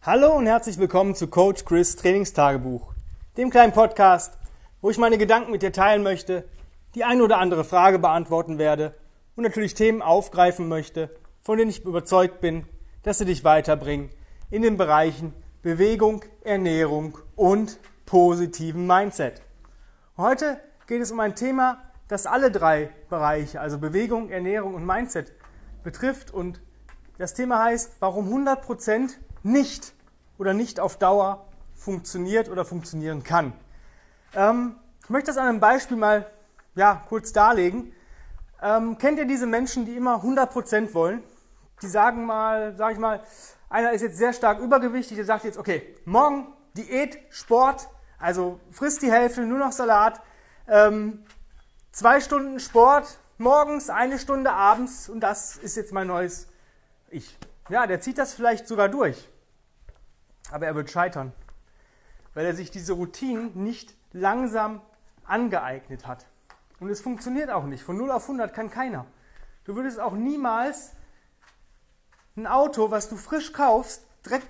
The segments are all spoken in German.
Hallo und herzlich willkommen zu Coach Chris Trainingstagebuch, dem kleinen Podcast, wo ich meine Gedanken mit dir teilen möchte, die ein oder andere Frage beantworten werde und natürlich Themen aufgreifen möchte, von denen ich überzeugt bin, dass sie dich weiterbringen in den Bereichen Bewegung, Ernährung und positiven Mindset. Heute geht es um ein Thema, das alle drei Bereiche, also Bewegung, Ernährung und Mindset, betrifft. Und das Thema heißt, warum 100% nicht oder nicht auf Dauer funktioniert oder funktionieren kann. Ähm, ich möchte das an einem Beispiel mal ja, kurz darlegen. Ähm, kennt ihr diese Menschen, die immer 100% wollen? Die sagen mal, sag ich mal, einer ist jetzt sehr stark übergewichtig, der sagt jetzt, okay, morgen Diät, Sport, also frisst die Hälfte, nur noch Salat, ähm, zwei Stunden Sport, morgens eine Stunde abends und das ist jetzt mein neues Ich. Ja, der zieht das vielleicht sogar durch, aber er wird scheitern, weil er sich diese Routinen nicht langsam angeeignet hat. Und es funktioniert auch nicht. Von 0 auf 100 kann keiner. Du würdest auch niemals ein Auto, was du frisch kaufst, direkt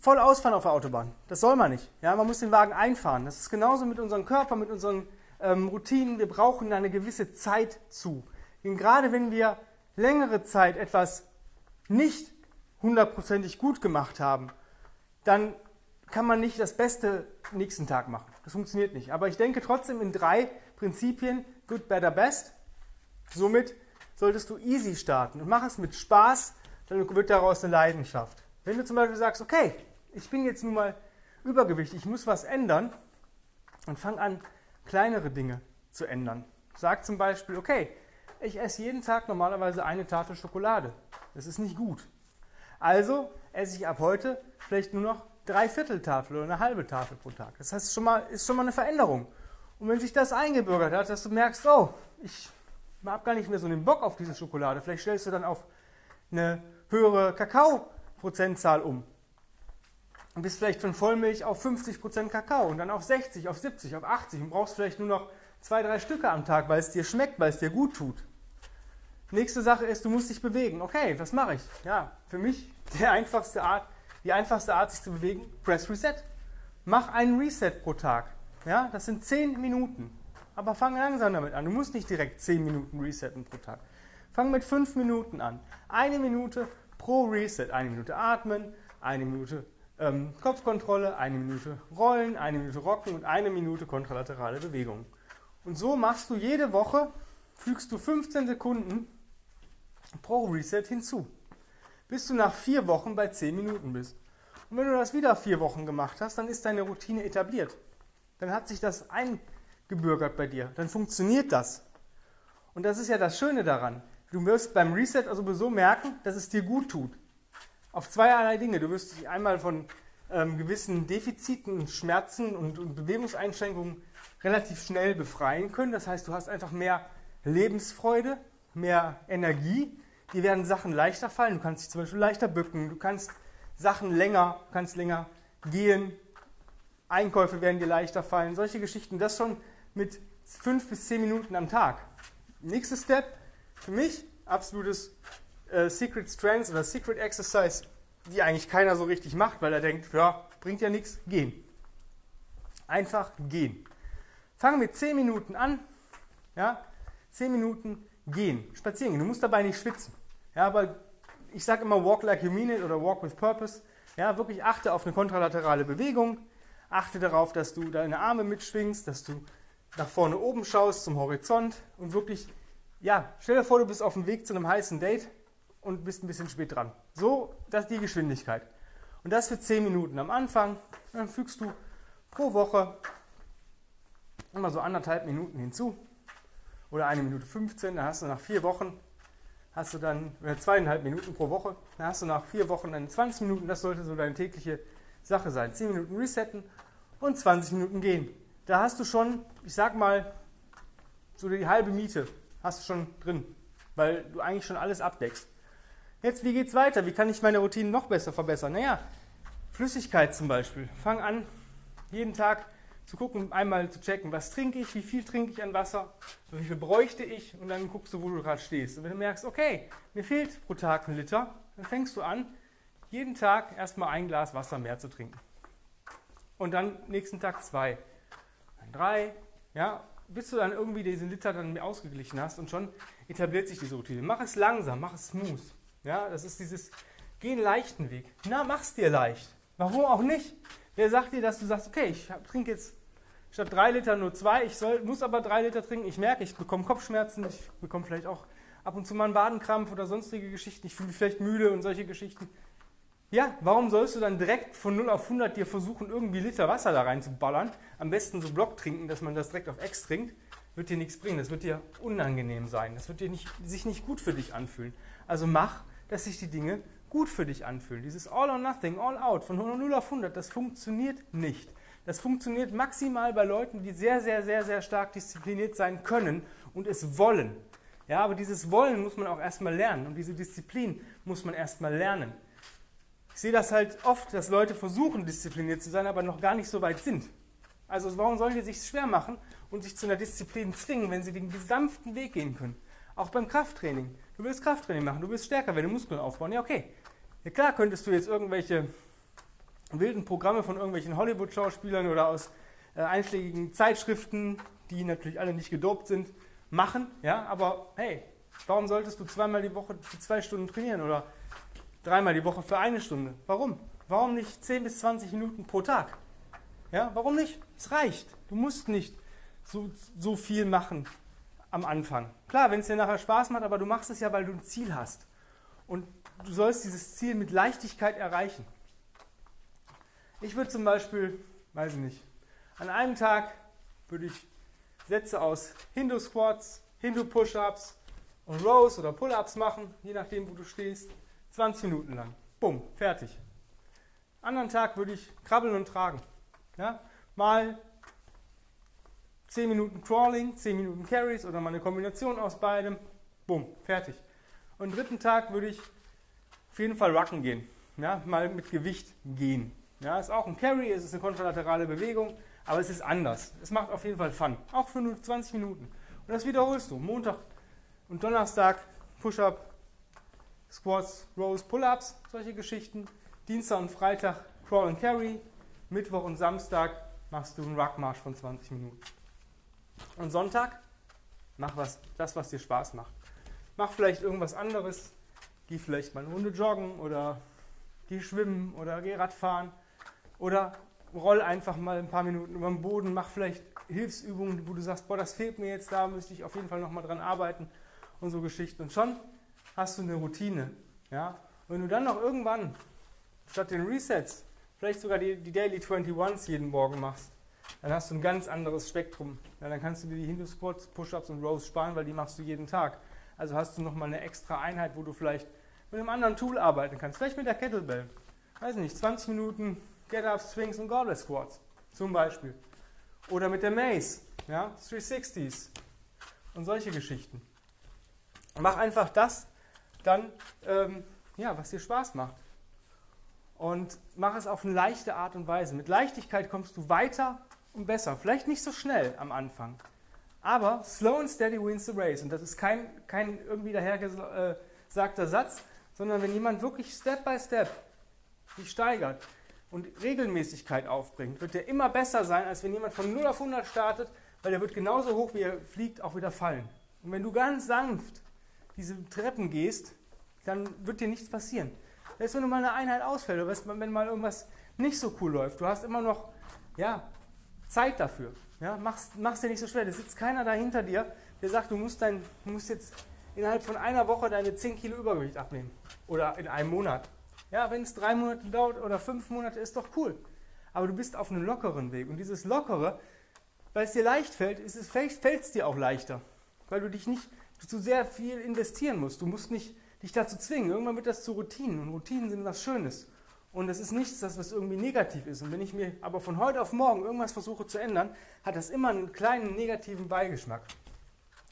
voll ausfahren auf der Autobahn. Das soll man nicht. Ja, man muss den Wagen einfahren. Das ist genauso mit unserem Körper, mit unseren ähm, Routinen. Wir brauchen eine gewisse Zeit zu. Denn gerade wenn wir längere Zeit etwas nicht hundertprozentig gut gemacht haben, dann kann man nicht das Beste nächsten Tag machen. Das funktioniert nicht. Aber ich denke trotzdem in drei Prinzipien, good, better, best. Somit solltest du easy starten und mach es mit Spaß, dann wird daraus eine Leidenschaft. Wenn du zum Beispiel sagst, okay, ich bin jetzt nun mal übergewichtig, ich muss was ändern, und fang an, kleinere Dinge zu ändern. Sag zum Beispiel, okay, ich esse jeden Tag normalerweise eine Tafel Schokolade. Das ist nicht gut. Also esse ich ab heute vielleicht nur noch drei Vierteltafel oder eine halbe Tafel pro Tag. Das heißt, schon mal, ist schon mal eine Veränderung. Und wenn sich das eingebürgert hat, dass du merkst, oh, ich habe gar nicht mehr so den Bock auf diese Schokolade, vielleicht stellst du dann auf eine höhere Kakaoprozentzahl um. Und bist vielleicht von Vollmilch auf 50% Kakao und dann auf 60, auf 70, auf 80 und brauchst vielleicht nur noch zwei, drei Stücke am Tag, weil es dir schmeckt, weil es dir gut tut. Nächste Sache ist, du musst dich bewegen. Okay, was mache ich? Ja, für mich einfachste Art, die einfachste Art, sich zu bewegen, Press Reset. Mach einen Reset pro Tag. Ja, das sind 10 Minuten. Aber fang langsam damit an. Du musst nicht direkt 10 Minuten resetten pro Tag. Fang mit 5 Minuten an. Eine Minute pro Reset. Eine Minute atmen, eine Minute ähm, Kopfkontrolle, eine Minute rollen, eine Minute rocken und eine Minute kontralaterale Bewegung. Und so machst du jede Woche, fügst du 15 Sekunden pro Reset hinzu, bis du nach vier Wochen bei 10 Minuten bist. Und wenn du das wieder vier Wochen gemacht hast, dann ist deine Routine etabliert. Dann hat sich das eingebürgert bei dir. Dann funktioniert das. Und das ist ja das Schöne daran. Du wirst beim Reset also sowieso merken, dass es dir gut tut. Auf zweierlei Dinge. Du wirst dich einmal von ähm, gewissen Defiziten, Schmerzen und, und Bewegungseinschränkungen relativ schnell befreien können. Das heißt, du hast einfach mehr Lebensfreude, mehr Energie. Dir werden Sachen leichter fallen. Du kannst dich zum Beispiel leichter bücken. Du kannst Sachen länger, kannst länger gehen. Einkäufe werden dir leichter fallen. Solche Geschichten. Das schon mit fünf bis zehn Minuten am Tag. Nächster Step für mich absolutes äh, Secret Strengths oder Secret Exercise, die eigentlich keiner so richtig macht, weil er denkt, ja, bringt ja nichts, gehen. Einfach gehen. Fange mit 10 Minuten an, ja, 10 Minuten gehen, spazieren gehen. Du musst dabei nicht schwitzen. Ja, aber ich sage immer walk like you mean it oder walk with purpose. Ja, wirklich achte auf eine kontralaterale Bewegung. Achte darauf, dass du deine Arme mitschwingst, dass du nach vorne oben schaust zum Horizont und wirklich ja, stell dir vor, du bist auf dem Weg zu einem heißen Date und bist ein bisschen spät dran. So, das ist die Geschwindigkeit. Und das für 10 Minuten am Anfang. Dann fügst du pro Woche immer so anderthalb Minuten hinzu. Oder eine Minute 15. Dann hast du nach vier Wochen, hast du dann, oder zweieinhalb Minuten pro Woche. Dann hast du nach vier Wochen dann 20 Minuten. Das sollte so deine tägliche Sache sein. 10 Minuten resetten und 20 Minuten gehen. Da hast du schon, ich sag mal, so die halbe Miete hast du schon drin, weil du eigentlich schon alles abdeckst. Jetzt, wie geht es weiter? Wie kann ich meine Routinen noch besser verbessern? Naja, Flüssigkeit zum Beispiel. Fang an, jeden Tag zu gucken, einmal zu checken, was trinke ich, wie viel trinke ich an Wasser, wie viel bräuchte ich und dann guckst du, wo du gerade stehst. Und wenn du merkst, okay, mir fehlt pro Tag ein Liter, dann fängst du an, jeden Tag erstmal ein Glas Wasser mehr zu trinken. Und dann nächsten Tag zwei, dann drei, ja, bis du dann irgendwie diesen Liter dann ausgeglichen hast und schon etabliert sich diese Routine. Mach es langsam, mach es smooth. Ja, das ist dieses, geh einen leichten Weg. Na, mach's dir leicht. Warum auch nicht? Wer sagt dir, dass du sagst, okay, ich trinke jetzt statt drei Liter nur zwei, ich soll, muss aber drei Liter trinken, ich merke, ich bekomme Kopfschmerzen, ich bekomme vielleicht auch ab und zu mal einen Wadenkrampf oder sonstige Geschichten, ich fühle mich vielleicht müde und solche Geschichten. Ja, warum sollst du dann direkt von 0 auf 100 dir versuchen, irgendwie Liter Wasser da reinzuballern? Am besten so Block trinken, dass man das direkt auf X trinkt. Wird dir nichts bringen. Das wird dir unangenehm sein. Das wird dir nicht, sich nicht gut für dich anfühlen. Also mach, dass sich die Dinge gut für dich anfühlen. Dieses All or Nothing, All Out von 0 auf 100, das funktioniert nicht. Das funktioniert maximal bei Leuten, die sehr, sehr, sehr, sehr stark diszipliniert sein können und es wollen. Ja, aber dieses Wollen muss man auch erstmal lernen und diese Disziplin muss man erstmal lernen. Ich sehe das halt oft, dass Leute versuchen, diszipliniert zu sein, aber noch gar nicht so weit sind. Also warum sollen die sich schwer machen und sich zu einer Disziplin zwingen, wenn sie den gesamten Weg gehen können? Auch beim Krafttraining. Du willst Krafttraining machen, du willst stärker werden, Muskeln aufbauen. Ja, okay. Ja klar könntest du jetzt irgendwelche wilden Programme von irgendwelchen Hollywood-Schauspielern oder aus äh, einschlägigen Zeitschriften, die natürlich alle nicht gedopt sind, machen. Ja, aber hey, warum solltest du zweimal die Woche für zwei Stunden trainieren oder dreimal die Woche für eine Stunde. Warum? Warum nicht 10 bis 20 Minuten pro Tag? Ja, warum nicht? Es reicht. Du musst nicht so, so viel machen am Anfang. Klar, wenn es dir nachher Spaß macht, aber du machst es ja, weil du ein Ziel hast. Und du sollst dieses Ziel mit Leichtigkeit erreichen. Ich würde zum Beispiel, weiß ich nicht, an einem Tag würde ich Sätze aus Hindu-Squats, Hindu-Push-Ups und Rows oder Pull-Ups machen, je nachdem, wo du stehst. 20 Minuten lang. Bumm, fertig. Anderen Tag würde ich krabbeln und tragen. Ja? Mal 10 Minuten Crawling, 10 Minuten Carries oder mal eine Kombination aus beidem. Bumm, fertig. Und dritten Tag würde ich auf jeden Fall Rucken gehen. Ja? Mal mit Gewicht gehen. Ja, ist auch ein Carry, es ist eine kontralaterale Bewegung, aber es ist anders. Es macht auf jeden Fall Fun. Auch für nur 20 Minuten. Und das wiederholst du. Montag und Donnerstag Push-Up, Squats, Rows, Pull-Ups, solche Geschichten. Dienstag und Freitag Crawl and Carry. Mittwoch und Samstag machst du einen Ruckmarsch von 20 Minuten. Und Sonntag mach was, das, was dir Spaß macht. Mach vielleicht irgendwas anderes. Geh vielleicht mal eine Runde joggen oder geh schwimmen oder geh Radfahren oder roll einfach mal ein paar Minuten über den Boden. Mach vielleicht Hilfsübungen, wo du sagst, boah, das fehlt mir jetzt, da müsste ich auf jeden Fall nochmal dran arbeiten und so Geschichten. Und schon hast du eine Routine. Ja? wenn du dann noch irgendwann statt den Resets vielleicht sogar die, die Daily 21s jeden Morgen machst, dann hast du ein ganz anderes Spektrum. Ja, dann kannst du dir die Hindu-Squats, Push-Ups und Rows sparen, weil die machst du jeden Tag. Also hast du nochmal eine extra Einheit, wo du vielleicht mit einem anderen Tool arbeiten kannst. Vielleicht mit der Kettlebell. Weiß nicht, 20 Minuten Get-Ups, Swings und Gauntlet Squats zum Beispiel. Oder mit der Mace, ja, 360s und solche Geschichten. Mach einfach das, dann, ähm, ja, was dir Spaß macht. Und mach es auf eine leichte Art und Weise. Mit Leichtigkeit kommst du weiter und besser. Vielleicht nicht so schnell am Anfang. Aber slow and steady wins the race. Und das ist kein, kein irgendwie dahergesagter Satz, sondern wenn jemand wirklich Step by Step sich steigert und Regelmäßigkeit aufbringt, wird er immer besser sein, als wenn jemand von 0 auf 100 startet, weil er wird genauso hoch, wie er fliegt, auch wieder fallen. Und wenn du ganz sanft diese Treppen gehst, dann wird dir nichts passieren. Selbst wenn du mal eine Einheit ausfällt oder wenn mal irgendwas nicht so cool läuft, du hast immer noch ja, Zeit dafür. Ja, mach's, mach's dir nicht so schwer. Da sitzt keiner da hinter dir, der sagt, du musst, dein, musst jetzt innerhalb von einer Woche deine 10 Kilo Übergewicht abnehmen. Oder in einem Monat. Ja, wenn es drei Monate dauert oder fünf Monate, ist doch cool. Aber du bist auf einem lockeren Weg. Und dieses Lockere, weil es dir leicht fällt, ist es, fällt es dir auch leichter. Weil du dich nicht zu sehr viel investieren musst. Du musst nicht dich dazu zwingen. Irgendwann wird das zu Routinen und Routinen sind was Schönes. Und es ist nichts, das was irgendwie negativ ist. Und wenn ich mir aber von heute auf morgen irgendwas versuche zu ändern, hat das immer einen kleinen negativen Beigeschmack.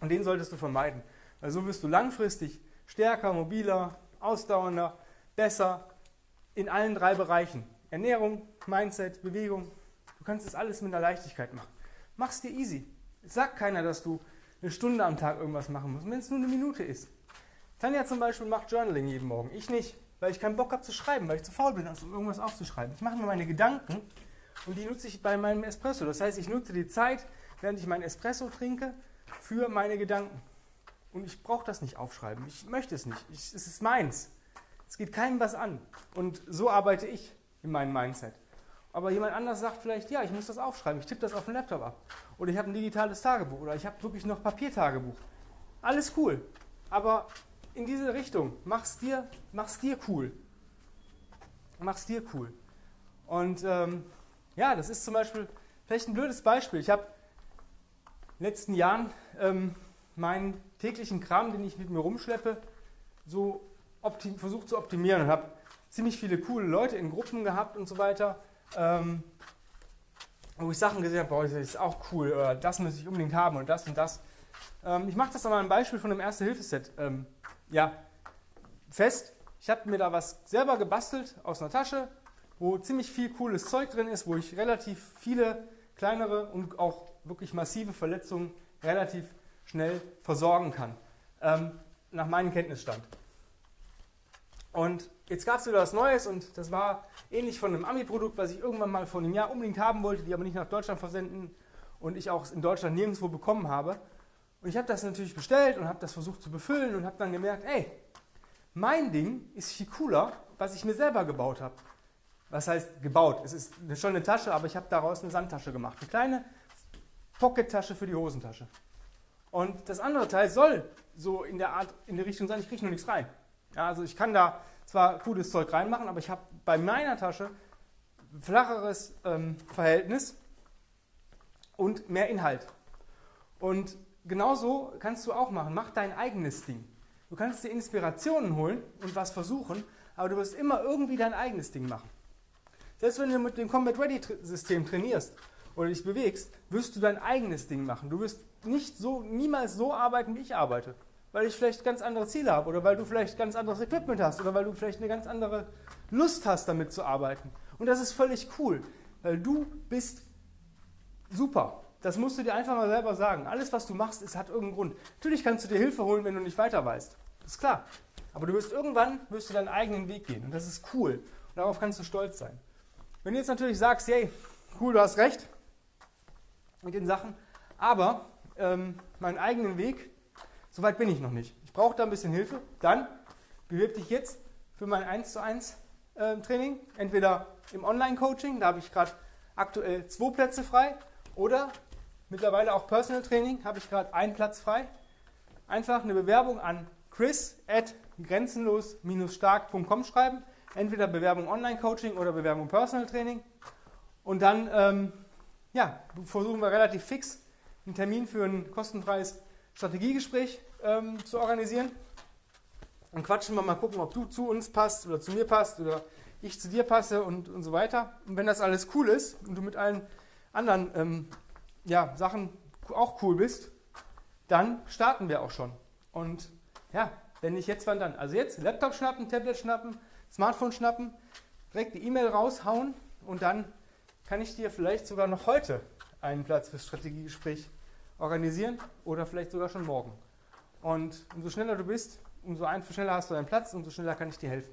Und den solltest du vermeiden. Weil so wirst du langfristig stärker, mobiler, ausdauernder, besser in allen drei Bereichen. Ernährung, Mindset, Bewegung. Du kannst das alles mit einer Leichtigkeit machen. Mach's dir easy. Es sagt keiner, dass du eine Stunde am Tag irgendwas machen muss, wenn es nur eine Minute ist. Tanja zum Beispiel macht Journaling jeden Morgen, ich nicht. Weil ich keinen Bock habe zu schreiben, weil ich zu faul bin, um irgendwas aufzuschreiben. Ich mache mir meine Gedanken und die nutze ich bei meinem Espresso. Das heißt, ich nutze die Zeit, während ich meinen Espresso trinke, für meine Gedanken. Und ich brauche das nicht aufschreiben. Ich möchte es nicht. Ich, es ist meins. Es geht keinem was an. Und so arbeite ich in meinem Mindset. Aber jemand anders sagt vielleicht, ja, ich muss das aufschreiben. Ich tippe das auf den Laptop ab. Oder ich habe ein digitales Tagebuch. Oder ich habe wirklich noch Papiertagebuch. Alles cool. Aber in diese Richtung. Mach's dir, mach's dir cool. Mach's dir cool. Und ähm, ja, das ist zum Beispiel vielleicht ein blödes Beispiel. Ich habe in den letzten Jahren ähm, meinen täglichen Kram, den ich mit mir rumschleppe, so versucht zu optimieren und habe ziemlich viele coole Leute in Gruppen gehabt und so weiter, ähm, wo ich Sachen gesehen habe, boah, das ist auch cool, oder das muss ich unbedingt haben und das und das. Ähm, ich mache das mal ein Beispiel von einem Erste-Hilfe-Set ähm, ja, fest. Ich habe mir da was selber gebastelt aus einer Tasche, wo ziemlich viel cooles Zeug drin ist, wo ich relativ viele kleinere und auch wirklich massive Verletzungen relativ schnell versorgen kann. Ähm, nach meinem Kenntnisstand. Und jetzt gab es wieder was Neues und das war ähnlich von einem Ami-Produkt, was ich irgendwann mal vor einem Jahr unbedingt haben wollte, die aber nicht nach Deutschland versenden und ich auch in Deutschland nirgendwo bekommen habe. Und ich habe das natürlich bestellt und habe das versucht zu befüllen und habe dann gemerkt, ey, mein Ding ist viel cooler, was ich mir selber gebaut habe. Was heißt gebaut? Es ist schon eine Tasche, aber ich habe daraus eine Sandtasche gemacht. Eine kleine Pocket-Tasche für die Hosentasche. Und das andere Teil soll so in der Art, in der Richtung sein, ich kriege nur nichts rein. Ja, also ich kann da zwar cooles Zeug reinmachen, aber ich habe bei meiner Tasche flacheres ähm, Verhältnis und mehr Inhalt. Und genauso kannst du auch machen. Mach dein eigenes Ding. Du kannst dir Inspirationen holen und was versuchen, aber du wirst immer irgendwie dein eigenes Ding machen. Selbst wenn du mit dem Combat Ready System trainierst oder dich bewegst, wirst du dein eigenes Ding machen. Du wirst nicht so, niemals so arbeiten, wie ich arbeite. Weil ich vielleicht ganz andere Ziele habe oder weil du vielleicht ganz anderes Equipment hast oder weil du vielleicht eine ganz andere Lust hast, damit zu arbeiten. Und das ist völlig cool, weil du bist super. Das musst du dir einfach mal selber sagen. Alles, was du machst, es hat irgendeinen Grund. Natürlich kannst du dir Hilfe holen, wenn du nicht weiter weißt. Das ist klar. Aber du wirst irgendwann wirst du deinen eigenen Weg gehen. Und das ist cool. Und darauf kannst du stolz sein. Wenn du jetzt natürlich sagst, hey, cool, du hast recht mit den Sachen, aber ähm, meinen eigenen Weg, so weit bin ich noch nicht. Ich brauche da ein bisschen Hilfe. Dann bewirb dich jetzt für mein 1 zu 1 äh, Training. Entweder im Online-Coaching, da habe ich gerade aktuell zwei Plätze frei, oder Mittlerweile auch Personal Training, habe ich gerade einen Platz frei. Einfach eine Bewerbung an chris at grenzenlos-stark.com schreiben. Entweder Bewerbung Online-Coaching oder Bewerbung Personal Training. Und dann ähm, ja, versuchen wir relativ fix einen Termin für ein kostenfreies Strategiegespräch ähm, zu organisieren. Dann quatschen wir mal gucken, ob du zu uns passt oder zu mir passt oder ich zu dir passe und, und so weiter. Und wenn das alles cool ist und du mit allen anderen ähm, ja, Sachen auch cool bist, dann starten wir auch schon. Und ja, wenn nicht jetzt, wann dann? Also jetzt Laptop schnappen, Tablet schnappen, Smartphone schnappen, direkt die E-Mail raushauen und dann kann ich dir vielleicht sogar noch heute einen Platz fürs Strategiegespräch organisieren oder vielleicht sogar schon morgen. Und umso schneller du bist, umso schneller hast du einen Platz, umso schneller kann ich dir helfen.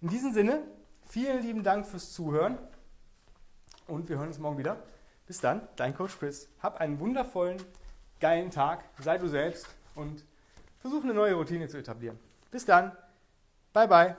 In diesem Sinne, vielen lieben Dank fürs Zuhören und wir hören uns morgen wieder. Bis dann, dein Coach Chris. Hab einen wundervollen, geilen Tag, sei du selbst und versuch eine neue Routine zu etablieren. Bis dann, bye bye.